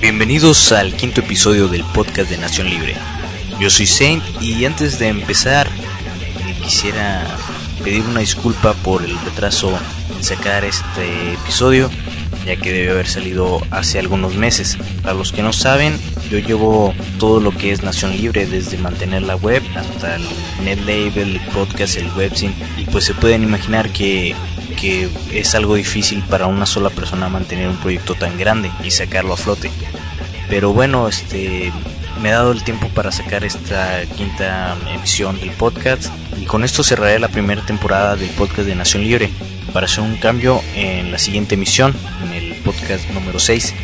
Bienvenidos al quinto episodio del podcast de Nación Libre. Yo soy Saint y antes de empezar eh, quisiera pedir una disculpa por el retraso en sacar este episodio ya que debe haber salido hace algunos meses. Para los que no saben, yo llevo todo lo que es Nación Libre, desde mantener la web hasta el netlabel, el podcast, el webzine, y pues se pueden imaginar que, que es algo difícil para una sola persona mantener un proyecto tan grande y sacarlo a flote. Pero bueno, este me he dado el tiempo para sacar esta quinta emisión del podcast y con esto cerraré la primera temporada del podcast de Nación Libre para hacer un cambio en la siguiente emisión, en el podcast número 6.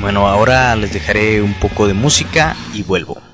Bueno, ahora les dejaré un poco de música y vuelvo.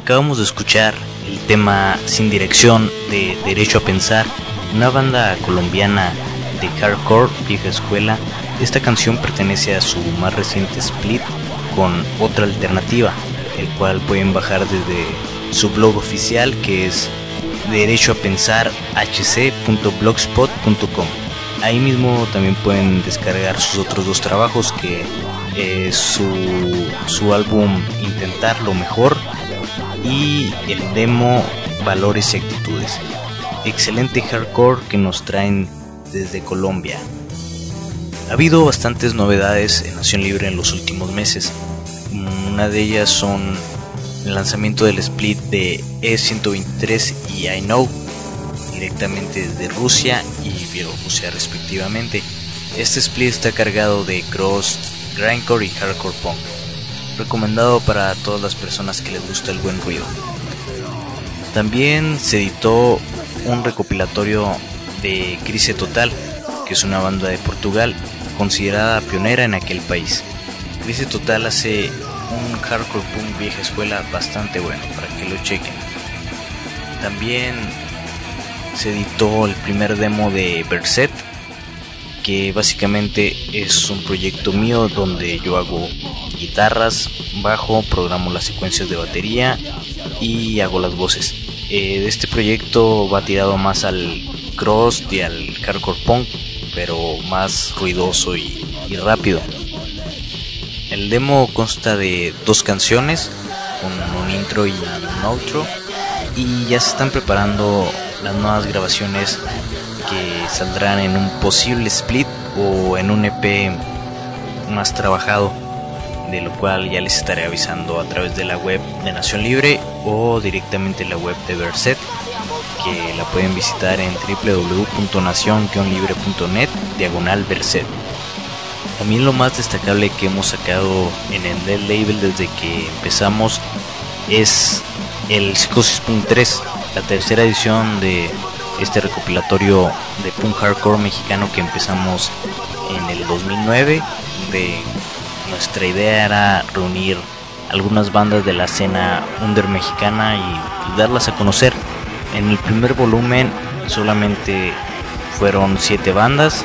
Acabamos de escuchar el tema Sin Dirección de Derecho a Pensar, una banda colombiana de hardcore vieja escuela. Esta canción pertenece a su más reciente split con otra alternativa, el cual pueden bajar desde su blog oficial que es derecho a pensar hc.blogspot.com. Ahí mismo también pueden descargar sus otros dos trabajos que es su, su álbum Intentar lo mejor y el demo Valores y Actitudes. Excelente hardcore que nos traen desde Colombia. Ha habido bastantes novedades en Nación Libre en los últimos meses. Una de ellas son el lanzamiento del split de E123 y I Know directamente desde Rusia y Bielorrusia respectivamente. Este split está cargado de cross, grindcore y hardcore punk recomendado para todas las personas que les gusta el buen ruido. También se editó un recopilatorio de Crise Total, que es una banda de Portugal considerada pionera en aquel país. Crise Total hace un hardcore punk vieja escuela bastante bueno para que lo chequen. También se editó el primer demo de Berset, que básicamente es un proyecto mío donde yo hago guitarras, bajo, programo las secuencias de batería y hago las voces. Eh, este proyecto va tirado más al cross y al hardcore punk, pero más ruidoso y, rápido. El demo consta de dos canciones, un, un intro y un outro, y ya se están preparando las nuevas grabaciones que saldrán en un posible split o en un EP más trabajado, de lo cual ya les estaré avisando a través de la web de Nación Libre o directamente en la web de Verset, que la pueden visitar en www.nacion-libre.net diagonal Verset. También lo más destacable que hemos sacado en el Dead Label desde que empezamos es el Psicosis 3, la tercera edición de este recopilatorio de punk hardcore mexicano que empezamos en el 2009 de nuestra idea era reunir algunas bandas de la escena under mexicana y darlas a conocer. En el primer volumen solamente fueron 7 bandas,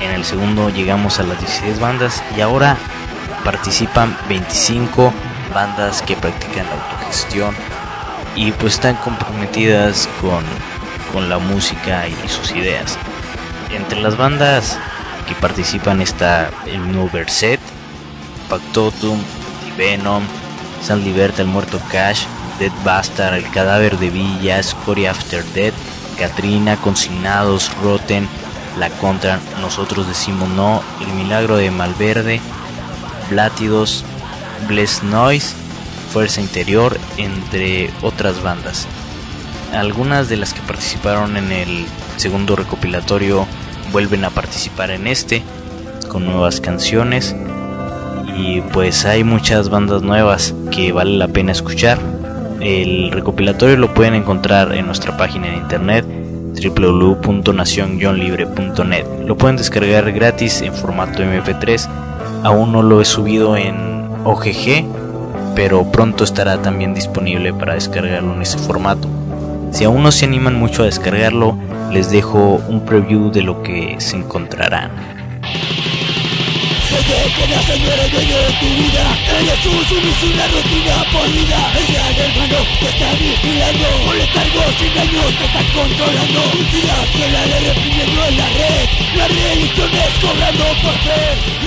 en el segundo llegamos a las 16 bandas y ahora participan 25 bandas que practican la autogestión y pues están comprometidas con, con la música y sus ideas. Entre las bandas que participan está el nuevo Verset, Factotum, Venom, San Liberta, el muerto Cash, Dead Bastard, el cadáver de Villa, Scory After Death, Katrina, Consignados, Rotten, La Contra, Nosotros Decimos No, El Milagro de Malverde, Blátidos, Bless Noise, Fuerza Interior, entre otras bandas. Algunas de las que participaron en el segundo recopilatorio vuelven a participar en este con nuevas canciones y pues hay muchas bandas nuevas que vale la pena escuchar. El recopilatorio lo pueden encontrar en nuestra página de internet www.nacion-libre.net. Lo pueden descargar gratis en formato MP3. Aún no lo he subido en OGG, pero pronto estará también disponible para descargarlo en ese formato. Si aún no se animan mucho a descargarlo, les dejo un preview de lo que se encontrarán. Desde que naces no eres dueño de tu vida Eres un sumiso, una rutina polida El gran hermano te está vigilando Con letargos y engaños te están controlando Mira que la ley reprimiendo en la red Las religiones cobrando por fe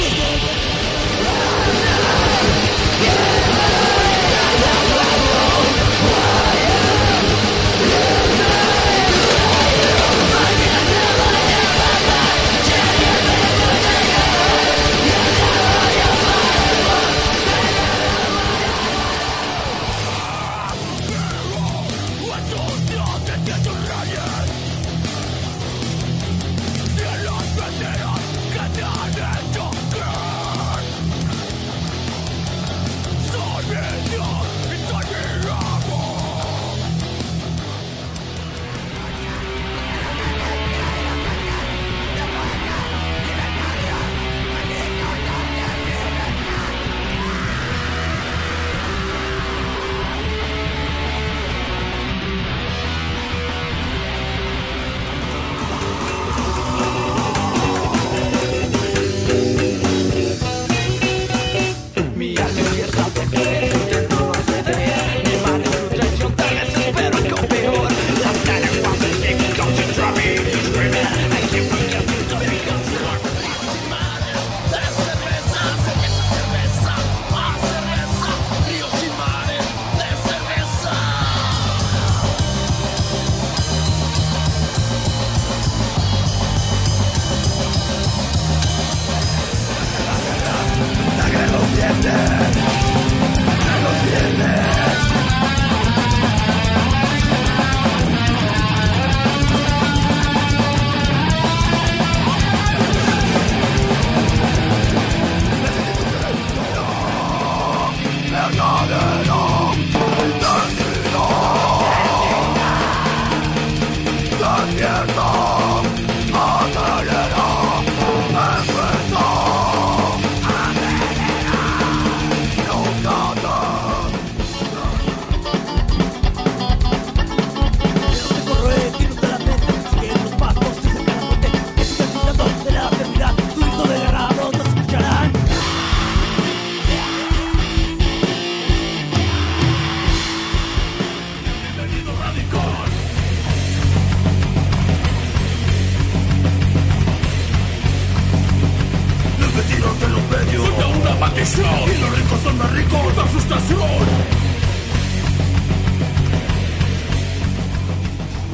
La frustración.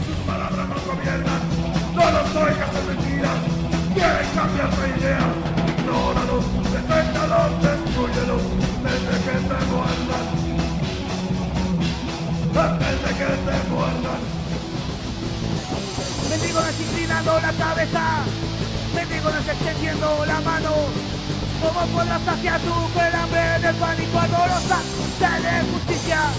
Sus palabras no gobiernan, no los oigas en mentiras. Quieren cambiar tu idea, ignóralos, detéctalos, destruyelos, desde que te muerdan. Antes de que te muerdan. Mendigos inclinando la cabeza, mendigos extendiendo la mano. ¿Cómo podrás saciar tu el hambre del pánico dolorosa de justicia?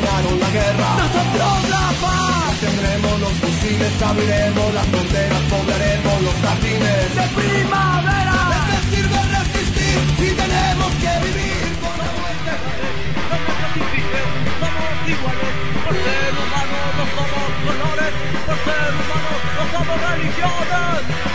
Ganaron la guerra. Nosotros la paz Tendremos los fusiles, abriremos las fronteras, poblaremos los jardines. de primavera ¿De qué sirve resistir si tenemos que vivir con la muerte? Somos iguales, por ser humanos no somos colores, por ser humanos no somos religiones.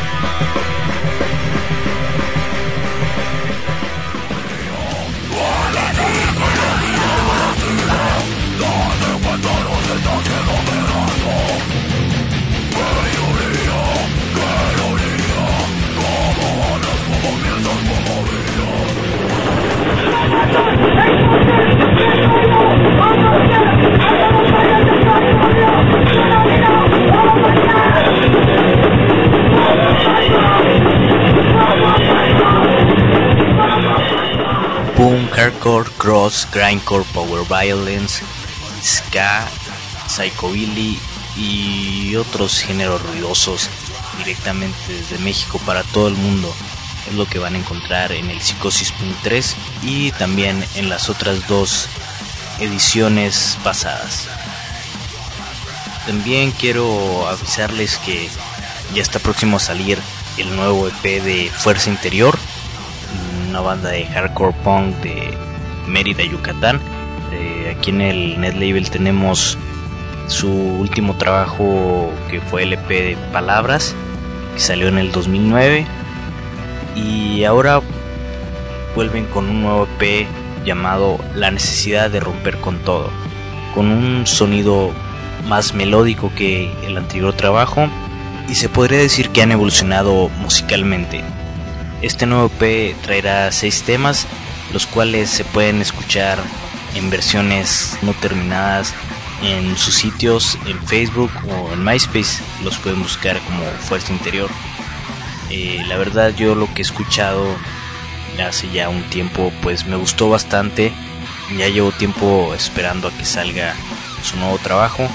Hardcore, cross, grindcore, power violence, ska, psychobilly y otros géneros ruidosos directamente desde México para todo el mundo. Es lo que van a encontrar en el Psicosis.3 y también en las otras dos ediciones pasadas. También quiero avisarles que ya está próximo a salir el nuevo EP de Fuerza Interior, una banda de hardcore punk de Mérida, Yucatán. Eh, aquí en el Net Label tenemos su último trabajo que fue el EP de Palabras, salió en el 2009. Y ahora vuelven con un nuevo EP llamado La necesidad de romper con todo, con un sonido más melódico que el anterior trabajo y se podría decir que han evolucionado musicalmente. Este nuevo EP traerá seis temas, los cuales se pueden escuchar en versiones no terminadas en sus sitios en Facebook o en MySpace. Los pueden buscar como Fuerza Interior. Eh, la verdad yo lo que he escuchado hace ya un tiempo pues me gustó bastante ya llevo tiempo esperando a que salga su nuevo trabajo.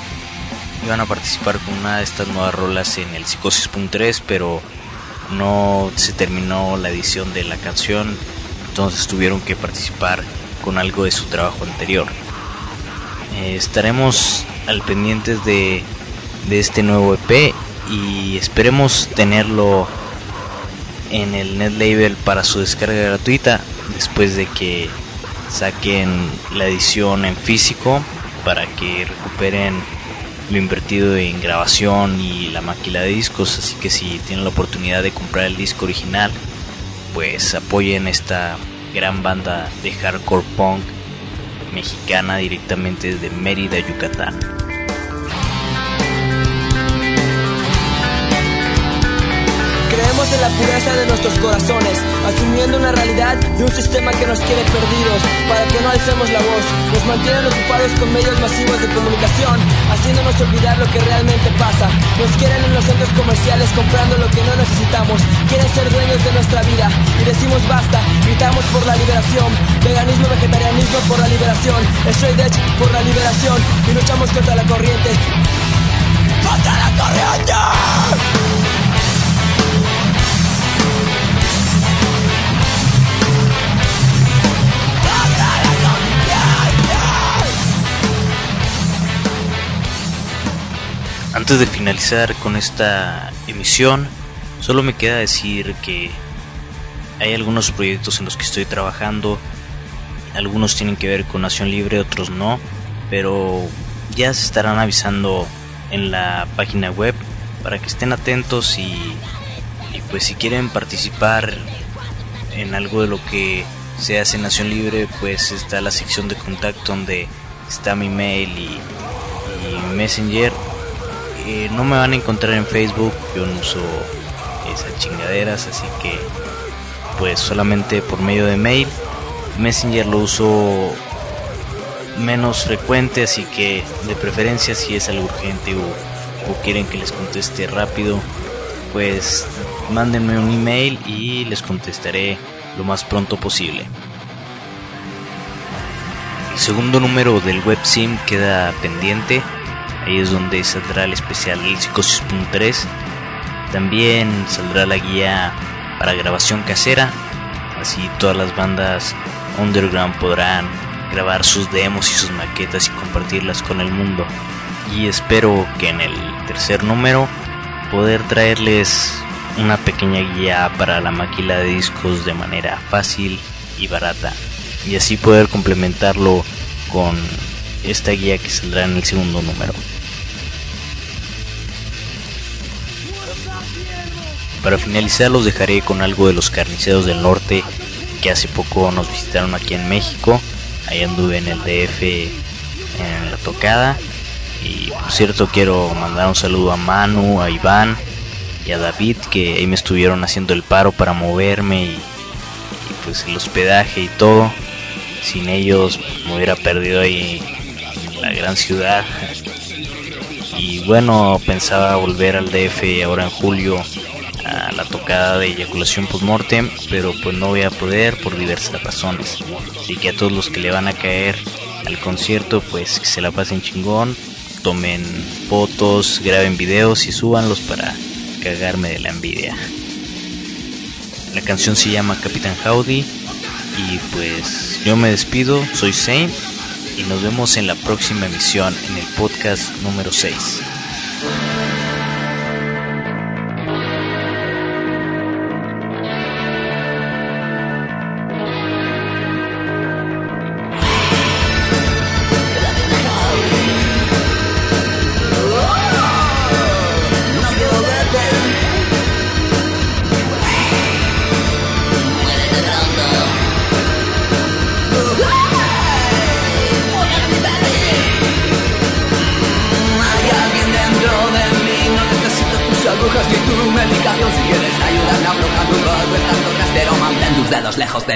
Iban a participar con una de estas nuevas rolas en el Psicosis.3, pero no se terminó la edición de la canción, entonces tuvieron que participar con algo de su trabajo anterior. Eh, estaremos al pendientes de, de este nuevo EP y esperemos tenerlo en el net label para su descarga gratuita después de que saquen la edición en físico para que recuperen lo invertido en grabación y la máquina de discos. Así que si tienen la oportunidad de comprar el disco original pues apoyen esta gran banda de hardcore punk mexicana directamente desde Mérida, Yucatán. En la pureza de nuestros corazones, asumiendo una realidad de un sistema que nos quiere perdidos, para que no alcemos la voz. Nos mantienen ocupados con medios masivos de comunicación, haciéndonos olvidar lo que realmente pasa. Nos quieren en los centros comerciales comprando lo que no necesitamos. Quieren ser dueños de nuestra vida y decimos basta, gritamos por la liberación. Veganismo, vegetarianismo por la liberación. Straight edge por la liberación y luchamos contra la corriente. ¡Contra la corriente! Antes de finalizar con esta emisión, solo me queda decir que hay algunos proyectos en los que estoy trabajando. Algunos tienen que ver con Nación Libre, otros no. Pero ya se estarán avisando en la página web para que estén atentos y, pues si quieren participar en algo de lo que se hace en Nación Libre, pues está la sección de contacto donde está mi mail y Messenger. Eh, no me van a encontrar en Facebook, yo no uso esas chingaderas, así que pues solamente por medio de mail. Messenger lo uso menos frecuente, así que de preferencia si es algo urgente o, quieren que les conteste rápido, pues mándenme un email y les contestaré lo más pronto posible. El segundo número del websim queda pendiente, ahí es donde saldrá el especial del Psicosis.3. También saldrá la guía para grabación casera, así todas las bandas underground podrán grabar sus demos y sus maquetas y compartirlas con el mundo. Y espero que en el tercer número poder traerles una pequeña guía para la maquila de discos de manera fácil y barata y así poder complementarlo con esta guía que saldrá en el segundo número. Para finalizar los dejaré con algo de los carniceros del norte que hace poco nos visitaron aquí en México. Ahí anduve en el DF en la tocada. Y por cierto quiero mandar un saludo a Manu, a Iván y a David que ahí me estuvieron haciendo el paro para moverme y, y pues el hospedaje y todo. Sin ellos me hubiera perdido ahí la gran ciudad. Y bueno, pensaba volver al DF ahora en julio a la tocada de eyaculación postmortem, pero pues no voy a poder por diversas razones. Así que a todos los que le van a caer al concierto, pues que se la pasen chingón, tomen fotos, graben videos y súbanlos para cagarme de la envidia. La canción se llama Capitán Howdy y pues yo me despido, soy Saint y nos vemos en la próxima emisión en el podcast número 6.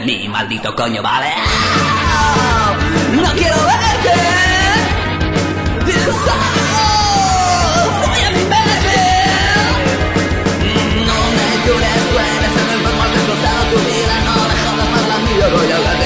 De maldito coño, vale. No quiero verte. A mi verte. No me cures, tú eres el enfermo, tu vida, no jodas más la mía. Voy a hablarte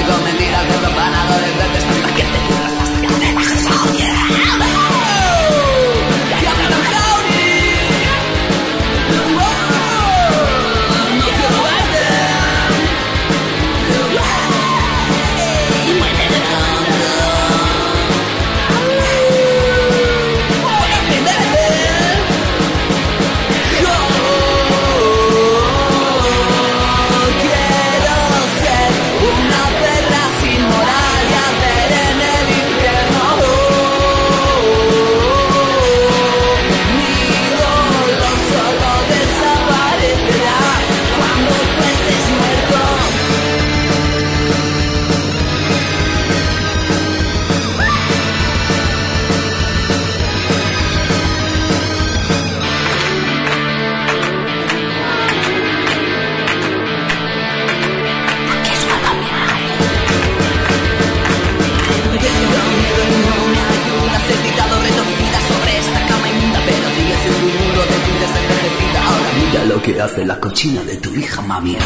cochina de tu hija, mami.